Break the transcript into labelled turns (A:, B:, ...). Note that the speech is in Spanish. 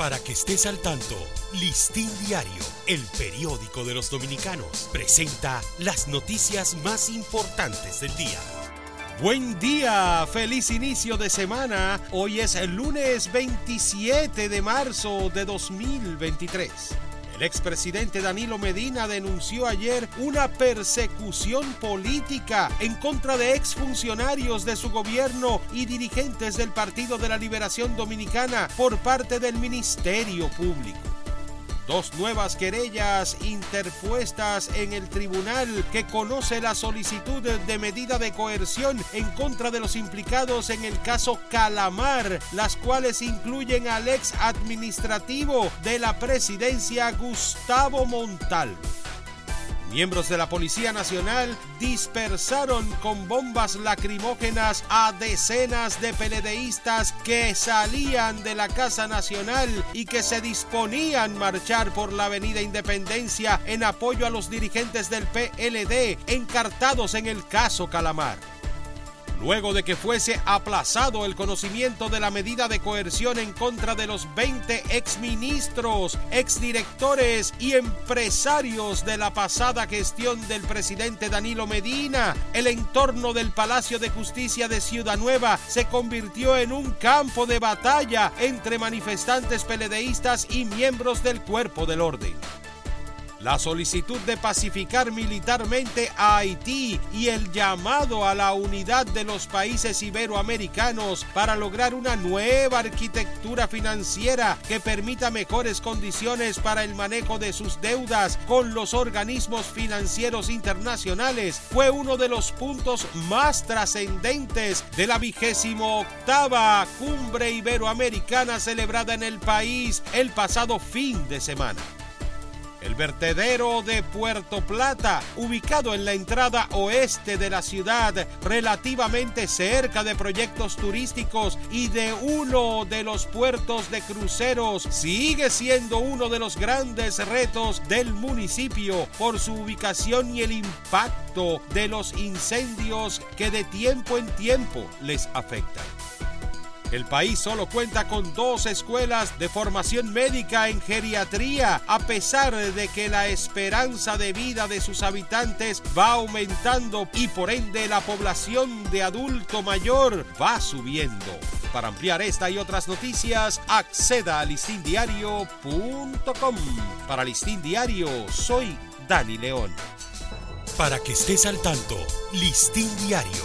A: Para que estés al tanto, Listín Diario, el periódico de los dominicanos, presenta las noticias más importantes del día.
B: Buen día, feliz inicio de semana. Hoy es el lunes 27 de marzo de 2023. El expresidente Danilo Medina denunció ayer una persecución política en contra de exfuncionarios de su gobierno y dirigentes del Partido de la Liberación Dominicana por parte del Ministerio Público. Dos nuevas querellas interpuestas en el tribunal que conoce la solicitud de medida de coerción en contra de los implicados en el caso Calamar, las cuales incluyen al ex administrativo de la presidencia Gustavo Montalvo. Miembros de la Policía Nacional dispersaron con bombas lacrimógenas a decenas de peledeístas que salían de la Casa Nacional y que se disponían a marchar por la Avenida Independencia en apoyo a los dirigentes del PLD encartados en el caso Calamar luego de que fuese aplazado el conocimiento de la medida de coerción en contra de los 20 exministros, exdirectores y empresarios de la pasada gestión del presidente Danilo Medina. El entorno del Palacio de Justicia de Ciudad Nueva se convirtió en un campo de batalla entre manifestantes peledeístas y miembros del cuerpo del orden la solicitud de pacificar militarmente a Haití y el llamado a la unidad de los países iberoamericanos para lograr una nueva arquitectura financiera que permita mejores condiciones para el manejo de sus deudas con los organismos financieros internacionales fue uno de los puntos más trascendentes de la vigésimo octava cumbre iberoamericana celebrada en el país el pasado fin de semana. El vertedero de Puerto Plata, ubicado en la entrada oeste de la ciudad, relativamente cerca de proyectos turísticos y de uno de los puertos de cruceros, sigue siendo uno de los grandes retos del municipio por su ubicación y el impacto de los incendios que de tiempo en tiempo les afectan. El país solo cuenta con dos escuelas de formación médica en geriatría, a pesar de que la esperanza de vida de sus habitantes va aumentando y por ende la población de adulto mayor va subiendo. Para ampliar esta y otras noticias, acceda a listindiario.com. Para Listín Diario, soy Dani León.
A: Para que estés al tanto, Listín Diario,